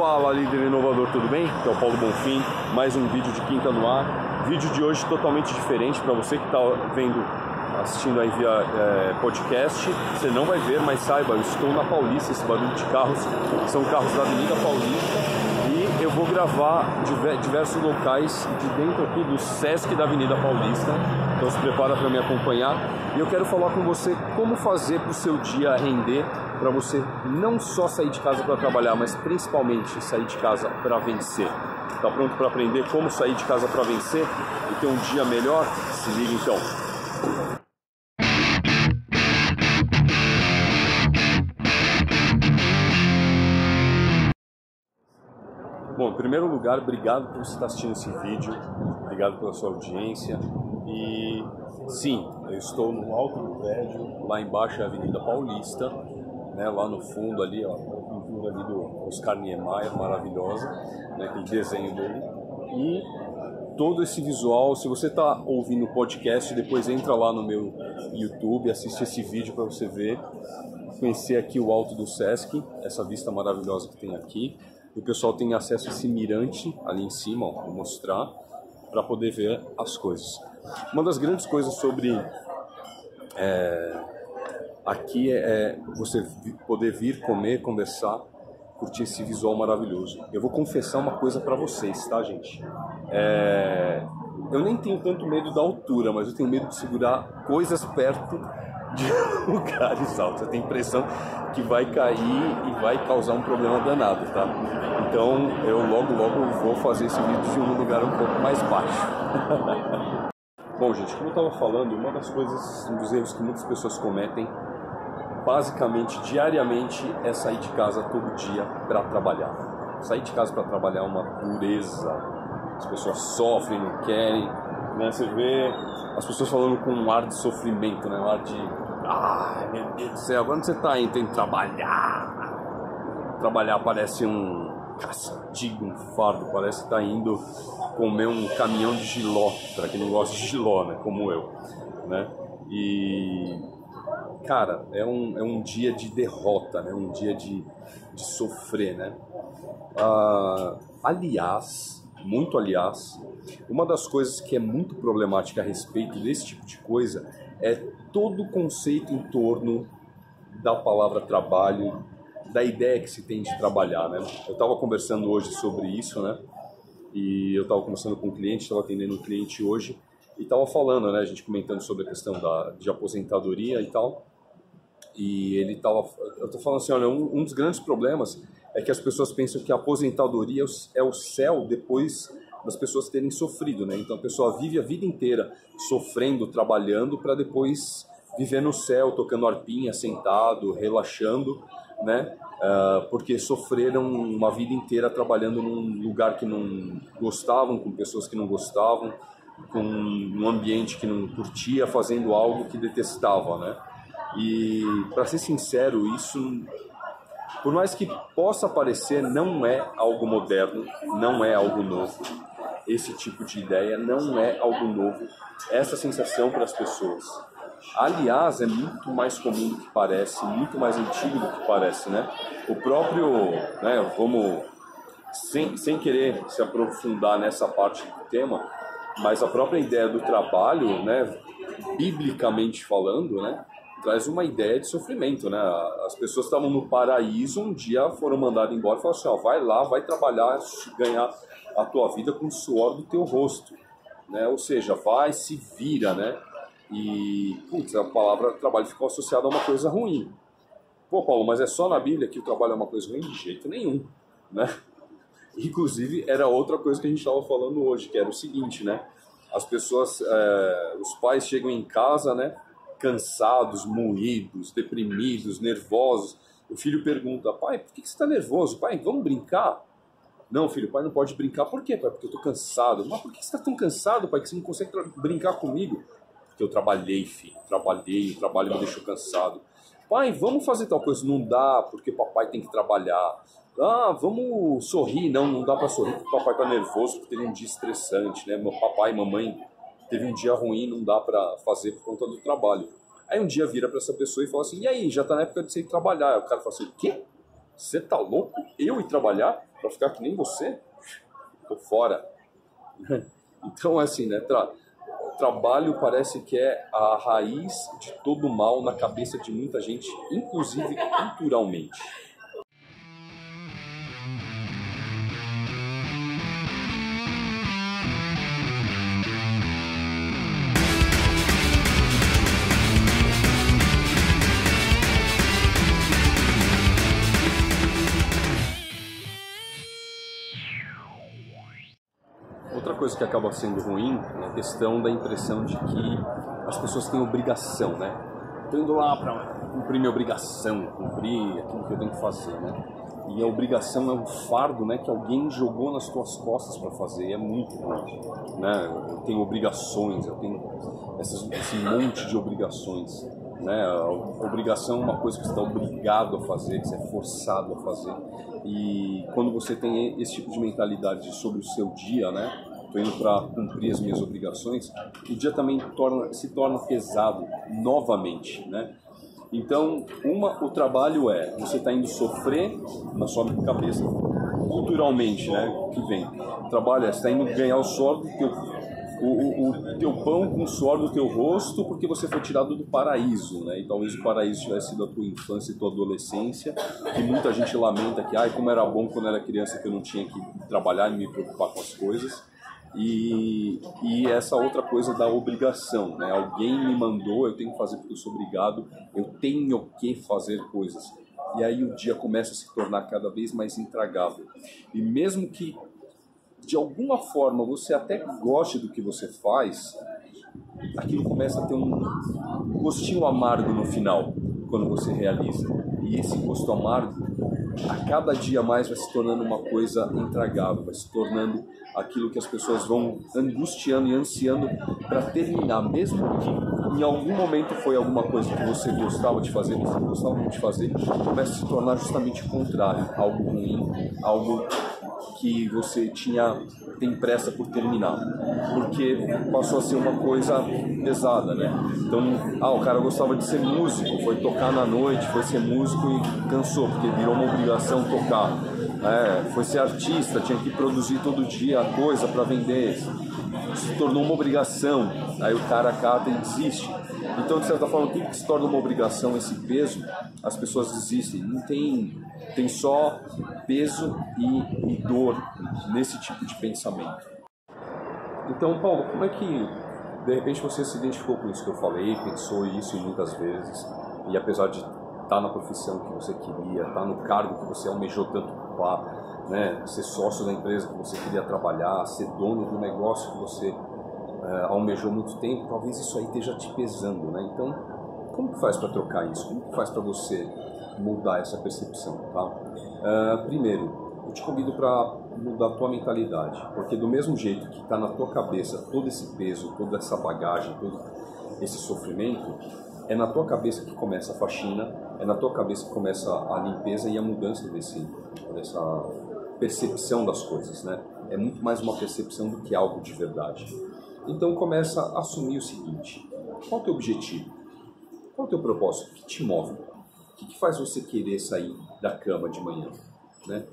Fala líder inovador, tudo bem? Aqui é o Paulo Bonfim, mais um vídeo de quinta no ar. Vídeo de hoje totalmente diferente para você que está vendo, assistindo aí via é, podcast. Você não vai ver, mas saiba, eu estou na Paulista, esse barulho de carros são carros da Avenida Paulista eu vou gravar diversos locais de dentro aqui do Sesc da Avenida Paulista. Então se prepara para me acompanhar e eu quero falar com você como fazer para o seu dia render, para você não só sair de casa para trabalhar, mas principalmente sair de casa para vencer. Está pronto para aprender como sair de casa para vencer e ter um dia melhor? Se liga então. Bom, em primeiro lugar, obrigado por estar assistindo esse vídeo, obrigado pela sua audiência. E sim, eu estou no alto do prédio, lá embaixo é a Avenida Paulista, né, lá no fundo ali, ó, a pintura ali do Oscar Niemeyer, maravilhosa, né, aquele desenho dele. E todo esse visual, se você está ouvindo o podcast, depois entra lá no meu YouTube, assiste esse vídeo para você ver, conhecer aqui o alto do Sesc, essa vista maravilhosa que tem aqui o pessoal tem acesso a esse mirante ali em cima, ó, vou mostrar, para poder ver as coisas. Uma das grandes coisas sobre é, aqui é, é você poder vir comer, conversar, curtir esse visual maravilhoso. Eu vou confessar uma coisa para vocês, tá, gente? É, eu nem tenho tanto medo da altura, mas eu tenho medo de segurar coisas perto de lugares altos. Tenho a impressão que vai cair e vai causar um problema danado, tá? Então eu logo logo vou fazer esse vídeo de um lugar um pouco mais baixo. Bom, gente, como eu estava falando, uma das coisas, um dos erros que muitas pessoas cometem, basicamente diariamente, é sair de casa todo dia para trabalhar. Sair de casa para trabalhar é uma dureza. As pessoas sofrem, não querem, né? Você vê as pessoas falando com um ar de sofrimento, né? Um ar de, ai meu Deus do céu, quando você tá indo, tem que trabalhar. Trabalhar parece um castigo, um fardo, parece que tá indo comer um caminhão de giló, para quem não gosta de giló, né? Como eu, né? E cara, é um, é um dia de derrota, né? Um dia de, de sofrer, né? Ah, aliás, muito aliás, uma das coisas que é muito problemática a respeito desse tipo de coisa é todo o conceito em torno da palavra trabalho, da ideia que se tem de trabalhar, né? Eu estava conversando hoje sobre isso, né? E eu estava conversando com um cliente, estava atendendo um cliente hoje e estava falando, né? A gente comentando sobre a questão da, de aposentadoria e tal. E ele estava, eu estou falando assim, olha, um, um dos grandes problemas é que as pessoas pensam que a aposentadoria é o céu depois das pessoas terem sofrido, né? Então a pessoa vive a vida inteira sofrendo, trabalhando para depois viver no céu, tocando arpinha, sentado, relaxando, né? Uh, porque sofreram uma vida inteira trabalhando num lugar que não gostavam, com pessoas que não gostavam, com um ambiente que não curtia, fazendo algo que detestava, né? E para ser sincero, isso por mais que possa parecer, não é algo moderno, não é algo novo. Esse tipo de ideia não é algo novo. Essa sensação para as pessoas. Aliás, é muito mais comum do que parece, muito mais antigo do que parece, né? O próprio, né, vamos, sem, sem querer se aprofundar nessa parte do tema, mas a própria ideia do trabalho, né, biblicamente falando, né, traz uma ideia de sofrimento, né? As pessoas estavam no paraíso, um dia foram mandadas embora e falaram assim, ó, vai lá, vai trabalhar, ganhar a tua vida com o suor do teu rosto, né? Ou seja, vai, se vira, né? E, putz, a palavra trabalho ficou associada a uma coisa ruim. Pô, Paulo, mas é só na Bíblia que o trabalho é uma coisa ruim? De jeito nenhum, né? Inclusive, era outra coisa que a gente estava falando hoje, que era o seguinte, né? As pessoas, é, os pais chegam em casa, né? Cansados, moídos, deprimidos, nervosos. O filho pergunta: pai, por que você está nervoso? Pai, vamos brincar? Não, filho, pai não pode brincar. Por quê, pai? Porque eu estou cansado. Mas por que você está tão cansado, pai, que você não consegue brincar comigo? Porque eu trabalhei, filho. Trabalhei, o trabalho me deixou cansado. Pai, vamos fazer tal coisa. Não dá, porque papai tem que trabalhar. Ah, vamos sorrir. Não, não dá para sorrir porque o papai está nervoso, porque teve um dia estressante, né? Meu papai e mamãe teve um dia ruim, não dá para fazer por conta do trabalho. Aí um dia vira para essa pessoa e fala assim: e aí, já tá na época de você ir trabalhar. Aí o cara fala assim: o quê? Você tá louco? Eu ir trabalhar? para ficar que nem você? Tô fora. Então, assim, né? Tra trabalho parece que é a raiz de todo mal na cabeça de muita gente, inclusive culturalmente. Coisa que acaba sendo ruim é a questão da impressão de que as pessoas têm obrigação, né? Estou indo lá para cumprir minha obrigação, cumprir aquilo que eu tenho que fazer, né? E a obrigação é um fardo, né, que alguém jogou nas tuas costas para fazer. E é muito ruim, né? Eu tenho obrigações, eu tenho essas, esse monte de obrigações, né? A obrigação é uma coisa que você está obrigado a fazer, que você é forçado a fazer. E quando você tem esse tipo de mentalidade sobre o seu dia, né? Estou indo para cumprir as minhas obrigações, o dia também torna, se torna pesado novamente, né? Então, uma, o trabalho é, você está indo sofrer na sua cabeça, culturalmente, né, que vem. O trabalho é, você está indo ganhar o suor do teu, o, o, o, teu pão com o suor do teu rosto, porque você foi tirado do paraíso, né, e talvez o paraíso tivesse sido a tua infância e tua adolescência, que muita gente lamenta que, ai, como era bom quando era criança que eu não tinha que trabalhar e me preocupar com as coisas. E, e essa outra coisa da obrigação, né? Alguém me mandou, eu tenho que fazer porque eu sou obrigado, eu tenho que fazer coisas. E aí o dia começa a se tornar cada vez mais intragável. E mesmo que de alguma forma você até goste do que você faz, aquilo começa a ter um gostinho amargo no final, quando você realiza. E esse gosto amargo, a cada dia mais vai se tornando uma coisa intragável, vai se tornando aquilo que as pessoas vão angustiando e ansiando para terminar, mesmo que em algum momento foi alguma coisa que você gostava de fazer, você gostava de fazer, começa a se tornar justamente o contrário, algo ruim, algo que você tinha tem pressa por terminar, porque passou a ser uma coisa pesada, né? Então, ah, o cara gostava de ser músico, foi tocar na noite, foi ser músico e cansou, porque virou uma obrigação tocar. É, foi ser artista, tinha que produzir todo dia coisa para vender, se tornou uma obrigação. Aí o cara cata e desiste. Então, de certa forma, tudo que se torna uma obrigação, esse peso, as pessoas desistem. Não tem, tem só peso e, e dor nesse tipo de pensamento. Então, Paulo, como é que de repente você se identificou com isso que eu falei, pensou isso muitas vezes, e apesar de estar na profissão que você queria, estar no cargo que você almejou tanto ocupar, né, ser sócio da empresa que você queria trabalhar, ser dono do negócio que você uh, almejou muito tempo, talvez isso aí esteja te pesando, né? Então, como que faz para trocar isso? Como que faz para você mudar essa percepção, tá? Uh, primeiro, eu te convido para mudar a tua mentalidade, porque do mesmo jeito que está na tua cabeça todo esse peso, toda essa bagagem, todo esse sofrimento, é na tua cabeça que começa a faxina, é na tua cabeça que começa a limpeza e a mudança desse, dessa percepção das coisas, né? É muito mais uma percepção do que algo de verdade. Então começa a assumir o seguinte: qual é o teu objetivo? Qual é o teu propósito? O que te move? O que, faz você querer sair da cama de manhã? Né?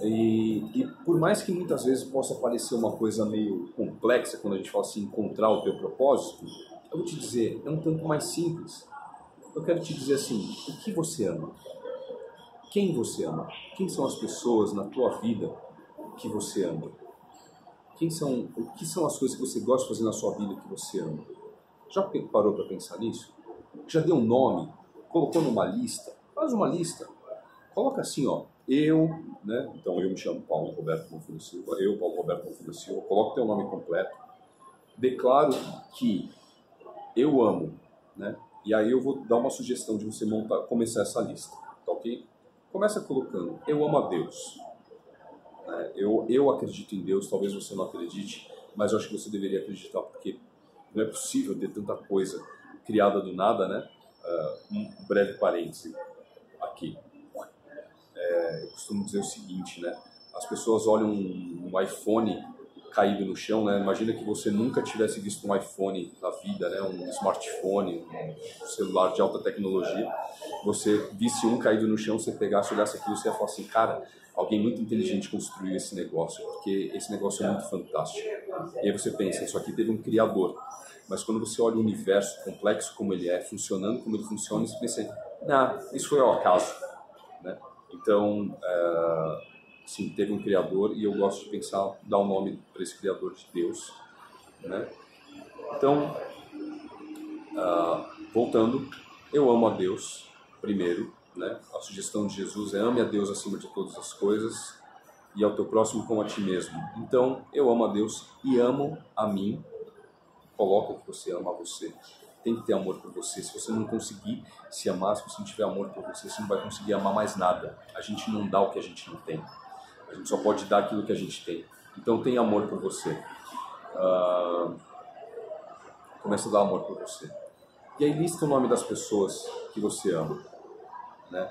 E, e, por mais que muitas vezes possa parecer uma coisa meio complexa quando a gente fala assim, encontrar o teu propósito, eu vou te dizer, é um tanto mais simples. Eu quero te dizer assim, o que você ama? Quem você ama? Quem são as pessoas na tua vida que você ama? Quem são, o que são as coisas que você gosta de fazer na sua vida que você ama? Já parou para pensar nisso? Já deu um nome? Colocou numa lista? Faz uma lista. Coloca assim, ó, eu, né? Então eu me chamo Paulo Roberto Confino Silva, eu, Paulo Roberto Confino Silva, coloca teu nome completo, declaro que eu amo, né? E aí eu vou dar uma sugestão de você montar, começar essa lista, tá ok? Começa colocando, eu amo a Deus. É, eu, eu acredito em Deus, talvez você não acredite, mas eu acho que você deveria acreditar, porque não é possível ter tanta coisa criada do nada, né? Uh, um breve parêntese aqui. É, eu costumo dizer o seguinte, né? As pessoas olham um, um iPhone caído no chão, né? Imagina que você nunca tivesse visto um iPhone na vida, né? Um smartphone, um celular de alta tecnologia. Você visse um caído no chão, você pegasse, olhasse aquilo, você ia falar assim, cara, alguém muito inteligente construiu esse negócio, porque esse negócio é muito fantástico. E aí você pensa, isso aqui teve um criador. Mas quando você olha o universo complexo como ele é, funcionando como ele funciona, você pensa, não, isso foi ao acaso. Né? Então, é, sim, teve um criador e eu gosto de pensar, dar um nome para esse criador de Deus. Né? Então, uh, voltando, eu amo a Deus primeiro, né? A sugestão de Jesus é ame a Deus acima de todas as coisas e ao teu próximo como a ti mesmo. Então, eu amo a Deus e amo a mim. Coloca que você ama a você. Tem que ter amor por você. Se você não conseguir se amar, se você não tiver amor por você, você não vai conseguir amar mais nada. A gente não dá o que a gente não tem. A gente só pode dar aquilo que a gente tem. Então, tem amor por você. Uh, começa a dar amor por você. E aí lista o nome das pessoas que você ama né?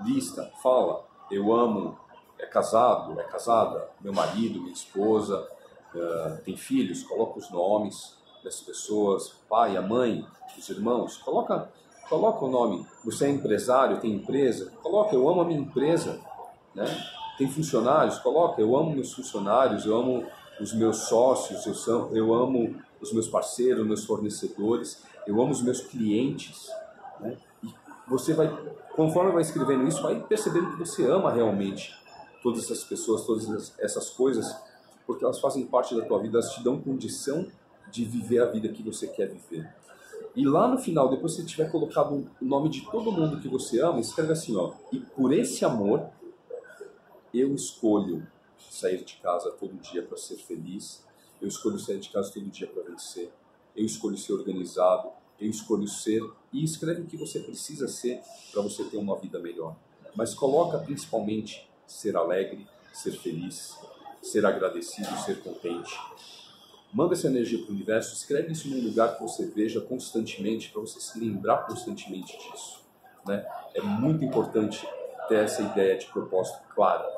Lista, fala, eu amo, é casado, é casada, meu marido, minha esposa, uh, tem filhos, coloca os nomes das pessoas, pai, a mãe, os irmãos, coloca, coloca o nome. Você é empresário, tem empresa, coloca, eu amo a minha empresa, né? Tem funcionários, coloca, eu amo meus funcionários, eu amo os meus sócios, eu, são, eu amo os meus parceiros, meus fornecedores, eu amo os meus clientes, né? E você vai conforme vai escrevendo isso, vai percebendo que você ama realmente todas essas pessoas, todas essas coisas, porque elas fazem parte da tua vida, elas te dão condição de viver a vida que você quer viver. E lá no final, depois que você tiver colocado o nome de todo mundo que você ama, escreve assim, ó, e por esse amor eu escolho sair de casa todo dia para ser feliz, eu escolho sair de casa todo dia para vencer, eu escolho ser organizado, eu escolho ser e escreve o que você precisa ser para você ter uma vida melhor. Mas coloca principalmente ser alegre, ser feliz, ser agradecido, ser contente. Manda essa energia para o universo, escreve isso num lugar que você veja constantemente, para você se lembrar constantemente disso. Né? É muito importante ter essa ideia de propósito clara.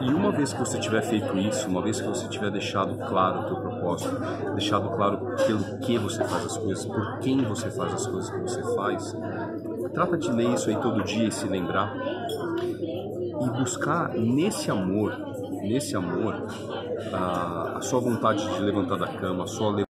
E uma vez que você tiver feito isso, uma vez que você tiver deixado claro o teu propósito, deixado claro pelo que você faz as coisas, por quem você faz as coisas que você faz, trata de ler isso aí todo dia e se lembrar. E buscar nesse amor, nesse amor, a, a sua vontade de levantar da cama, a sua